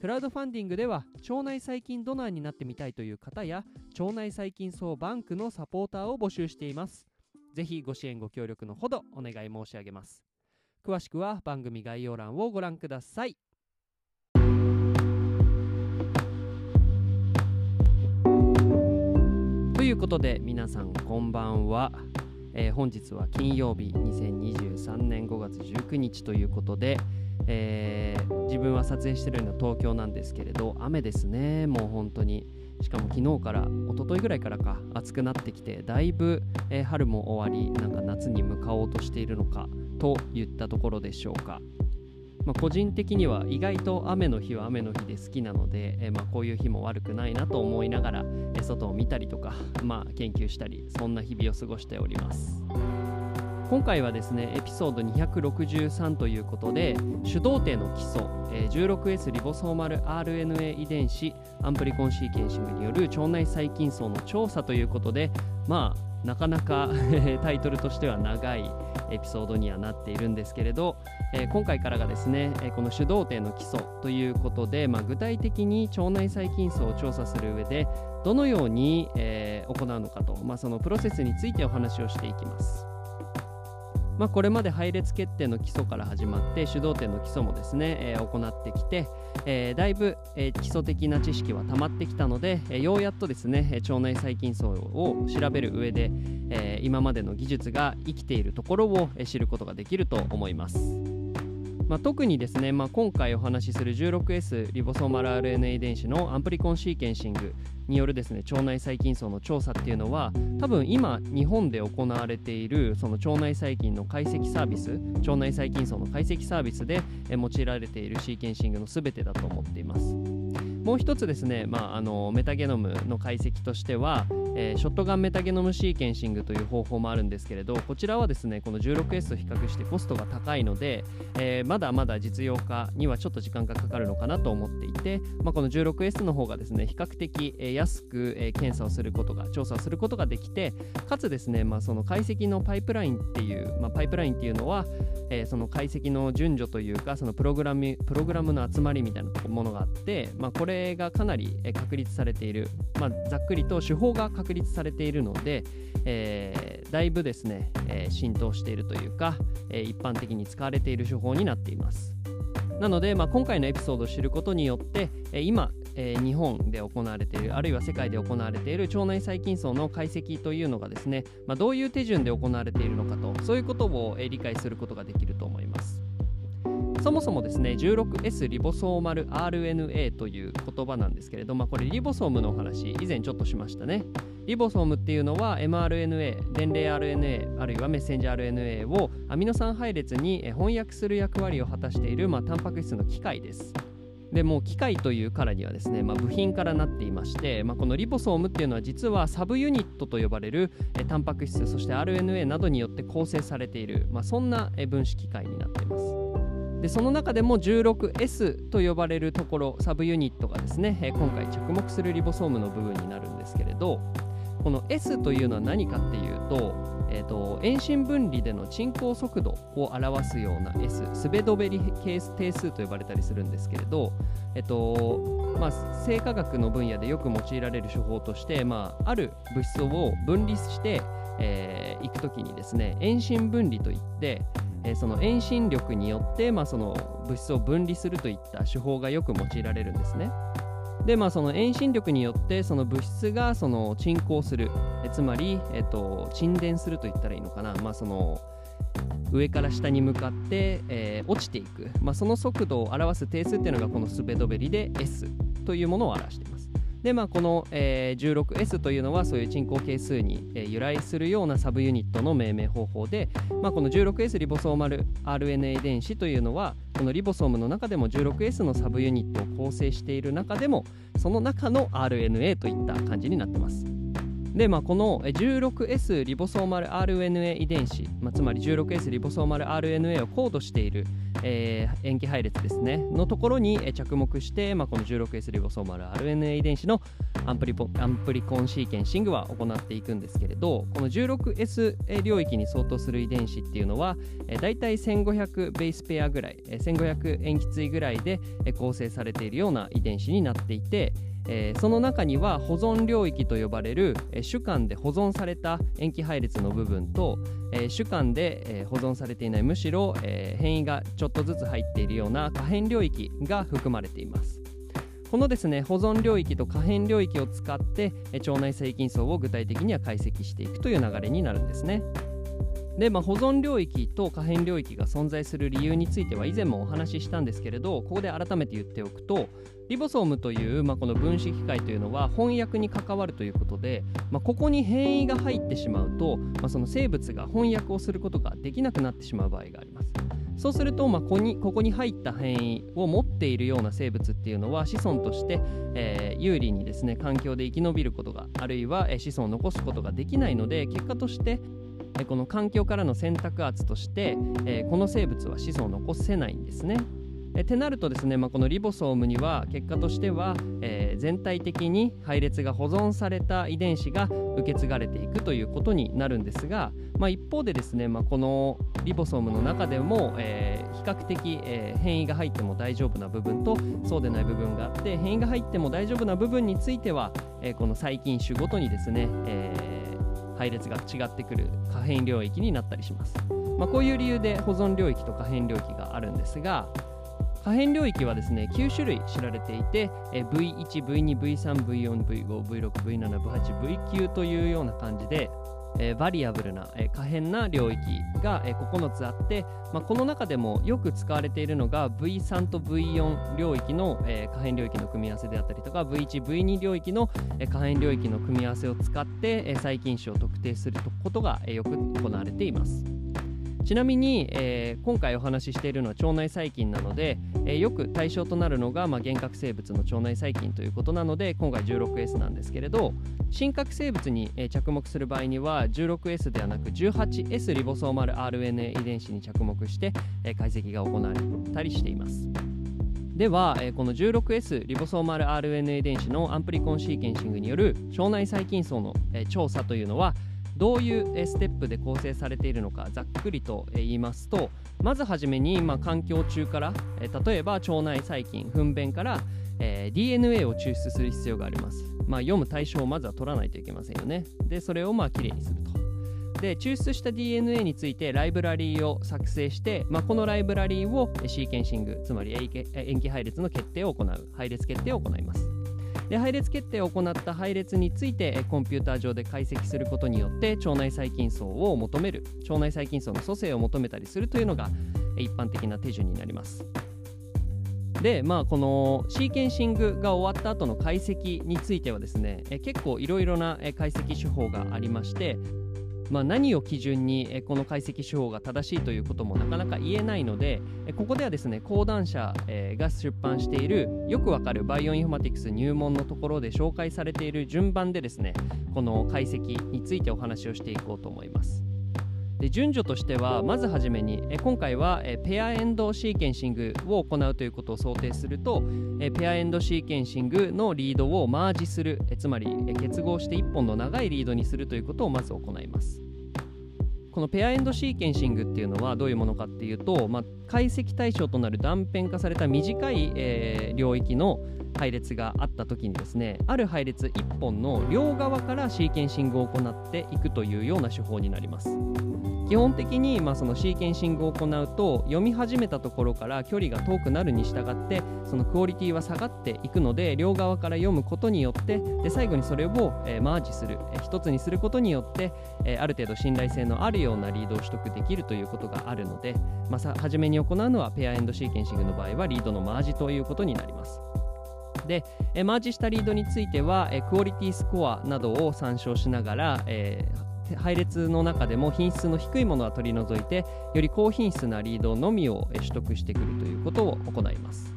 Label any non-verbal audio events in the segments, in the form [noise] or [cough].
クラウドファンディングでは腸内細菌ドナーになってみたいという方や腸内細菌総バンクのサポーターを募集しています。ぜひご支援ご協力のほどお願い申し上げます。詳しくは番組概要欄をご覧ください。ということで皆さんこんばんは、えー本日は金曜日2023年5月19日ということで、えー自分は撮影してるのは東京なんですけれど雨ですね。もう本当に。しかも昨日から一昨日ぐらいからか。暑くなってきてだいぶ、えー春も終わりなんか夏に向かおうとしているのかといったところでしょうか。まあ、個人的には意外と雨の日は雨の日で好きなので、えーまあ、こういう日も悪くないなと思いながら、えー外を見たりとか、まあ、研究したりそんな日々を過ごしております。今回はですねエピソード263ということで主導定の基礎、えー 16S リボソーマル RNA 遺伝子アンプリコンシーケンシングによる腸内細菌層の調査ということでまあなかなか [laughs] タイトルとしては長いエピソードにはなっているんですけれど、えー今回からがですね、えーこの主導定の基礎ということで、まあ、具体的に腸内細菌層を調査する上でどのように、えー行うのかと、まあ、そのプロセスについてお話をしていきます。まあ、これまで配列決定の基礎から始まって主導点の基礎もですね、えー行ってきて、えーだいぶ、えー基礎的な知識は溜まってきたので、えようやっとですね腸内細菌層を調べる上で、え今までの技術が生きているところを知ることができると思います。まあ、特にですね、まあ、今回お話しする 16S リボソーマル RNA 遺伝子のアンプリコンシーケンシングによるですね腸内細菌層の調査っていうのは多分今日本で行われているその腸内細菌の解析サービス腸内細菌層の解析サービスで用いられているシーケンシングの全てだと思っています。もう一つですね、まあ、あのメタゲノムの解析としては、えーショットガンメタゲノムシーケンシングという方法もあるんですけれどこちらはですねこの 16S と比較してコストが高いので、えーまだまだ実用化にはちょっと時間がかかるのかなと思っていて、まあ、この 16S の方がですね比較的、え安く、え検査をすることが調査をすることができてかつですね、まあ、その解析のパイプラインっていう、まあ、パイプラインっていうのは、えーその解析の順序というかそのプログラムプログラムの集まりみたいなものがあって、まあ、これがかなり確立されている、まあ、ざっくりと手法が確確立されているので、えーだいぶですね、えー浸透しているというか、え一般的に使われている手法になっています。なので、まあ、今回のエピソードを知ることによって、え今、え日本で行われているあるいは世界で行われている腸内細菌層の解析というのがですね、まあ、どういう手順で行われているのかとそういうことを、え理解することができると思います。そもそもですね 16S リボソーマル RNA という言葉なんですけれど、まあ、これリボソームのお話以前ちょっとしましたねリボソームっていうのは mRNA 伝令 RNA あるいはメッセンジャー RNA をアミノ酸配列に翻訳する役割を果たしている、まあ、タンパク質の機械です。でもう機械というからにはですね、まあ、部品からなっていまして、まあ、このリボソームっていうのは実はサブユニットと呼ばれるえタンパク質そして RNA などによって構成されている、まあ、そんな分子機械になっています。でその中でも 16S と呼ばれるところサブユニットがですね今回着目するリボソームの部分になるんですけれどこの S というのは何かっていうと,、えー、と遠心分離での沈降速度を表すような S スベドベリ係定数と呼ばれたりするんですけれど、えっとまあ、生化学の分野でよく用いられる手法として、まあ、ある物質を分離して、えー、いくときにですね遠心分離といってえーその遠心力によって、まあ、その物質を分離するといった手法がよく用いられるんですね。でまあその遠心力によってその物質がその沈降する。えつまり、えっと沈殿すると言ったらいいのかな、まあ、その上から下に向かって、えー落ちていく、まあ、その速度を表す定数っていうのがこのスベドベリで S というものを表しています。でまあこの、えー、16S というのはそういう鎮降係数に、えー、由来するようなサブユニットの命名方法で、まあ、この 16S リボソーマル RNA 遺伝子というのはこのリボソームの中でも 16S のサブユニットを構成している中でもその中の RNA といった感じになってます。で、まあ、この 16S リボソーマル RNA 遺伝子、まあ、つまり 16S リボソーマル RNA をコードしている、えー、塩基配列ですね。のところに着目して、まあ、この 16S リボソーマル RNA 遺伝子のアンプリポアンプリコンシーケンシングは行っていくんですけれどこの 16S 領域に相当する遺伝子っていうのは、えー、大体1500ベースペアぐらい、えー、1500塩基対ぐらいで構成されているような遺伝子になっていてえー、その中には保存領域と呼ばれる、えー、主幹で保存された塩基配列の部分と、えー、主幹で、えー、保存されていないむしろ、えー、変異がちょっとずつ入っているような可変領域が含まれています。このですね保存領域と可変領域を使って、腸内細菌層を具体的には解析していくという流れになるんですね。で、まあ、保存領域と可変領域が存在する理由については以前もお話ししたんですけれどここで改めて言っておくとリボソームという、まあ、この分子機械というのは翻訳に関わるということで、まあ、ここに変異が入ってしまうと、まあ、その生物が翻訳をすることができなくなってしまう場合があります。そうすると、まあ、ここにここに入った変異を持っているような生物っていうのは子孫として、えー、有利にですね環境で生き延びることがあるいは、えー、子孫を残すことができないので結果として、えー、この環境からの選択圧として、えー、この生物は子孫を残せないんですね。えてなるとですね、まあ、このリボソームには結果としては、えー、全体的に配列が保存された遺伝子が受け継がれていくということになるんですが、まあ、一方でですね、まあ、このリボソームの中でも、えー、比較的、えー、変異が入っても大丈夫な部分とそうでない部分があって変異が入っても大丈夫な部分については、えこの細菌種ごとにですね、え配列が違ってくる可変領域になったりします。まあ、こういう理由で保存領域と可変領域があるんですが、可変領域はですね9種類知られていて、え V1、V2、V3、V4、V5、V6、V7、V8、V9 というような感じで、えー、バリアブルな、えー、可変な領域が、えー、9つあって、まあ、この中でもよく使われているのが V3 と V4 領域の、えー、可変領域の組み合わせであったりとか V1、V2 領域の、えー、可変領域の組み合わせを使って、えー、細菌種を特定することが、えー、よく行われています。ちなみに、えー、今回お話ししているのは腸内細菌なので、えー、よく対象となるのが、まあ、幻覚生物の腸内細菌ということなので今回 16S なんですけれど真核生物に、えー、着目する場合には 16S ではなく 18S リボソーマル RNA 遺伝子に着目して、え解析が行われたりしています。では、えこの 16S リボソーマル RNA 遺伝子のアンプリコンシーケンシングによる腸内細菌叢の、え調査というのはどういうステップで構成されているのかざっくりと言いますとまずはじめに、まあ、環境中から例えば腸内細菌糞便から、えー、DNA を抽出する必要があります、まあ、読む対象をまずは取らないといけませんよね。でそれをまあきれいにすると。で抽出した DNA についてライブラリーを作成して、まあ、このライブラリーをシーケンシングつまり塩基配列の決定を行う。配列決定を行います。で配列決定を行った配列についてコンピューター上で解析することによって腸内細菌層を求める腸内細菌層の組成を求めたりするというのが一般的な手順になります。でまあこのシーケンシングが終わった後の解析についてはですね結構いろいろな解析手法がありましてまあ、何を基準にこの解析手法が正しいということもなかなか言えないのでここではですね講談社が出版しているよくわかるバイオインフォマティクス入門のところで紹介されている順番でですねこの解析についてお話をしていこうと思います。で順序としてはまずはじめにえ今回はえペアエンドシーケンシングを行うということを想定するとえペアエンドシーケンシングのリードをマージするえつまりえ結合して1本の長いリードにするということをまず行います。このペアエンドシーケンシングっていうのはどういうものかっていうと、まあ、解析対象となる断片化された短い、えー、領域の配列があった時にですねある配列1本の両側からシーケンシングを行っていくというような手法になります。基本的に、まあ、そのシーケンシングを行うと読み始めたところから距離が遠くなるに従ってそのクオリティは下がっていくので両側から読むことによってで最後にそれを、えー、マージする、えー、一つにすることによって、え、ある程度信頼性のあるようなリードを取得できるということがあるので、まあ、さ初めに行うのはペアエンドシーケンシングの場合はリードのマージということになります。で、えマージしたリードについては、えクオリティスコアなどを参照しながら、え配列の中でも品質の低いものは取り除いてより高品質なリードのみを取得してくるということを行います。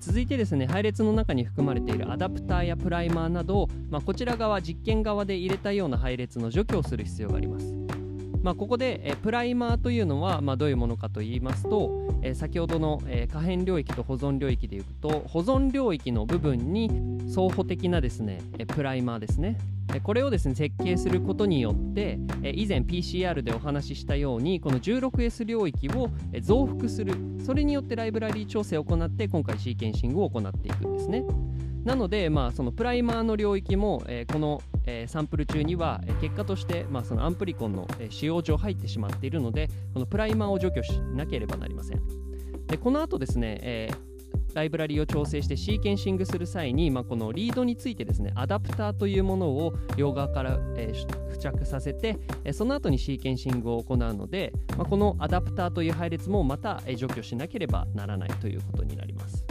続いてですね配列の中に含まれているアダプターやプライマーなど、まあ、こちら側実験側で入れたような配列の除去をする必要があります。まあ、ここで、えプライマーというのは、まあ、どういうものかと言いますと、え先ほどの、え可変領域と保存領域でいうと保存領域の部分に相補的なですね、えプライマーですね。これをですね設計することによって以前 PCR でお話ししたようにこの 16S 領域を増幅する。それによってライブラリー調整を行って今回シーケンシングを行っていくんですね。なので、まあ、そのプライマーの領域も、えー、この、えー、サンプル中には、えー、結果として、まあ、そのアンプリコンの、え使用上入ってしまっているのでこのプライマーを除去しなければなりませんでこの後ですね、えライブラリを調整してシーケンシングする際に、まあ、このリードについてですねアダプターというものを両側から、えー、付着させて、えー、その後にシーケンシングを行うので、まあ、このアダプターという配列もまた、えー、除去しなければならないということになります。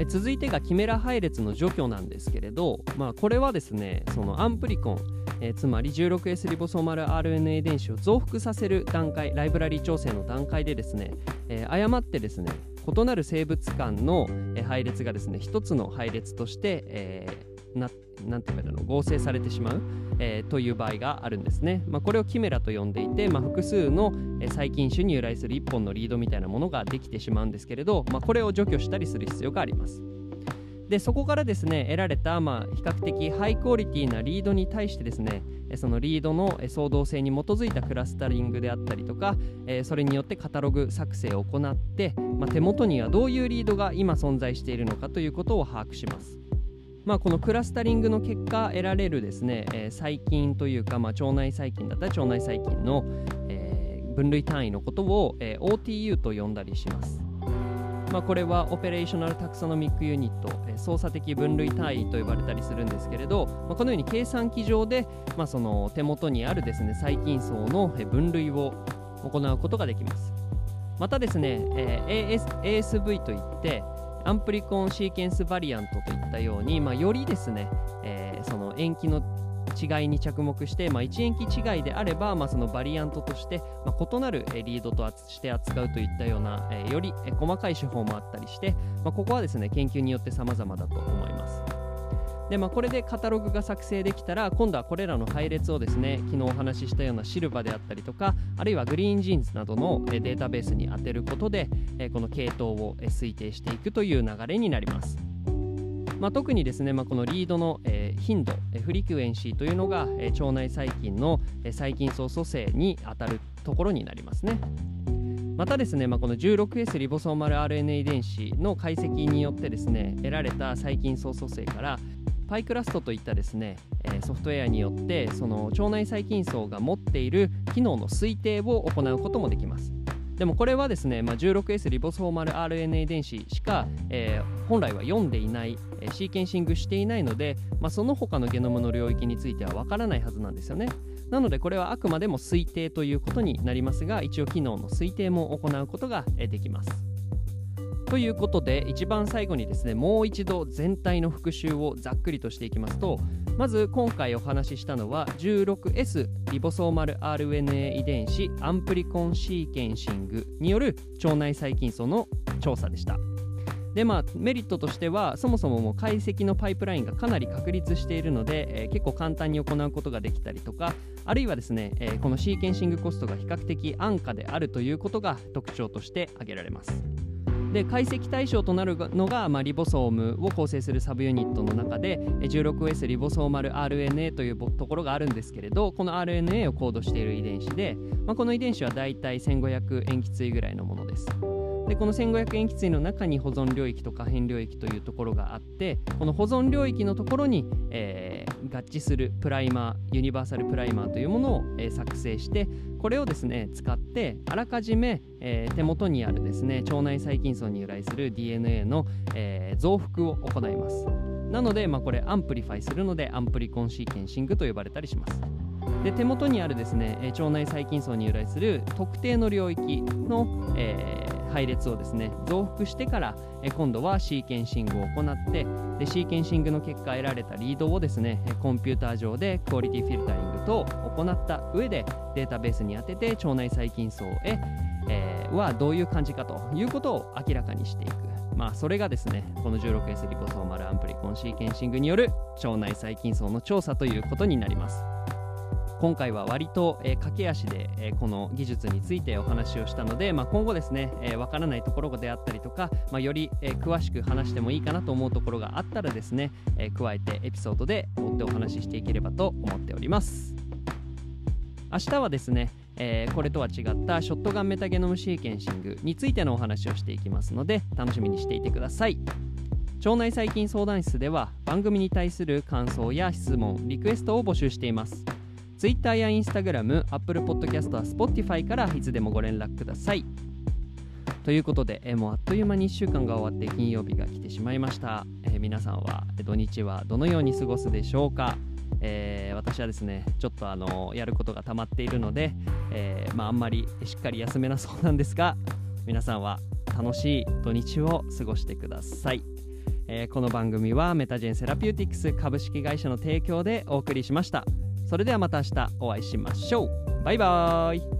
え続いてがキメラ配列の除去なんですけれど、まあ、これはですねそのアンプリコン、え、つまり 16S リボソーマル RNA 電子を増幅させる段階ライブラリー調整の段階でですね、えー、誤ってですね異なる生物間の配列がですね一つの配列として、えー、ななんていうかの？合成されてしまう、えー、という場合があるんですね、まあ、これをキメラと呼んでいて、まあ、複数の細菌種に由来する1本のリードみたいなものができてしまうんですけれど、まあ、これを除去したりする必要があります。でそこからですね得られた、まあ、比較的ハイクオリティなリードに対してですねそのリードの相動性に基づいたクラスタリングであったりとかそれによってカタログ作成を行って、まあ、手元にはどういうリードが今存在しているのかということを把握します。まあ、このクラスタリングの結果得られるですね、えー、細菌というか、まあ、腸内細菌だったら腸内細菌の、えー、分類単位のことを、えー、OTU と呼んだりします。まあ、これはオペレーショナルタクソノミックユニット、えー、操作的分類単位と呼ばれたりするんですけれど、まあ、このように計算機上で、まあ、その手元にあるですね細菌層の分類を行うことができます。またですね、えー、AS ASV といって、アンプリコンシーケンスバリアントといったように、まあ、よりですね、えー、その塩基の違いに着目して、まあ、1延期違いであれば、まあ、そのバリアントとして、まあ、異なるリードとして扱うといったような、えー、より細かい手法もあったりして、まあ、ここはですね研究によって様々だと思います。で、まあ、これでカタログが作成できたら今度はこれらの配列をですね昨日お話ししたような SILVA であったりとかあるいは Greengenes などのデータベースに当てることでこの系統を推定していくという流れになります。まあ、特にですね、まあ、このリードの、えー、頻度、え frequency というのが、えー、腸内細菌の、え、細菌叢組成に当たるところになりますね。またですね、まあ、この 16S ribosomal RNA 遺伝子の解析によってですね得られた細菌叢組成からパイクラストといったですね、えソフトウェアによってその腸内細菌層が持っている機能の推定を行うこともできます。でもこれはですね、まあ、16S リボソーマル RNA 遺伝子しか、えー、本来は読んでいない、え、シーケンシングしていないので、まあ、その他のゲノムの領域についてはわからないはずなんですよね。なのでこれはあくまでも推定ということになりますが一応機能の推定も行うことができます。ということで一番最後にですねもう一度全体の復習をざっくりとしていきますとまず今回お話ししたのは 16S リボソーマル RNA 遺伝子アンプリコンシーケンシングによる腸内細菌層の調査でした。でまあ、メリットとしてはそもそももう解析のパイプラインがかなり確立しているので、えー、結構簡単に行うことができたりとかあるいはですね、えー、このシーケンシングコストが比較的安価であるということが特徴として挙げられます。で解析対象となるのが、まあ、リボソームを構成するサブユニットの中で 16S リボソーマル RNA というところがあるんですけれどこの RNA をコードしている遺伝子で、まあ、この遺伝子はだいたい1500塩基対ぐらいのものです。でこの1500塩基対の中に保存領域と可変領域というところがあってこの保存領域のところに、えー、合致するプライマーユニバーサルプライマーというものを、えー、作成してこれをですね使ってあらかじめ、えー、手元にあるですね腸内細菌叢に由来する DNA の、え増幅を行います。なので、まあ、これ amplify するのでアンプリコンシーケンシングと呼ばれたりします。で手元にあるですねえ腸内細菌叢に由来する特定の領域の、えー配列をですね増幅してから今度はシーケンシングを行ってでシーケンシングの結果得られたリードをですねコンピューター上でクオリティフィルタリング等を行った上でデータベースに当てて腸内細菌層へ、えーはどういう感じかということを明らかにしていく。まあそれがですねこの 16S リボソーマルアンプリコンシーケンシングによる腸内細菌層の調査ということになります。今回は割と、えー駆け足で、えーこの技術についてお話をしたので、まあ、今後ですね、えーわからないところであったりとか、まあ、より、えー詳しく話してもいいかなと思うところがあったらですね、えー加えてエピソードで追ってお話ししていければと思っております。明日はですね、えーこれとは違ったショットガンメタゲノムシーケンシングについてのお話をしていきますので楽しみにしていてください。腸内細菌相談室では番組に対する感想や質問リクエストを募集しています。Twitter や Instagram、Apple Podcast、Spotify からいつでもご連絡ください。ということで、えもうあっという間に1週間が終わって金曜日が来てしまいました。えー皆さんは土日はどのように過ごすでしょうか、えー私はですね、ちょっとあのやることが溜まっているので、えーまあ、あんまりしっかり休めなそうなんですが、皆さんは楽しい土日を過ごしてください。えこの番組はメタジェンセラピューティクス株式会社の提供でお送りしました。それではまた明日お会いしましょう。バイバーイ。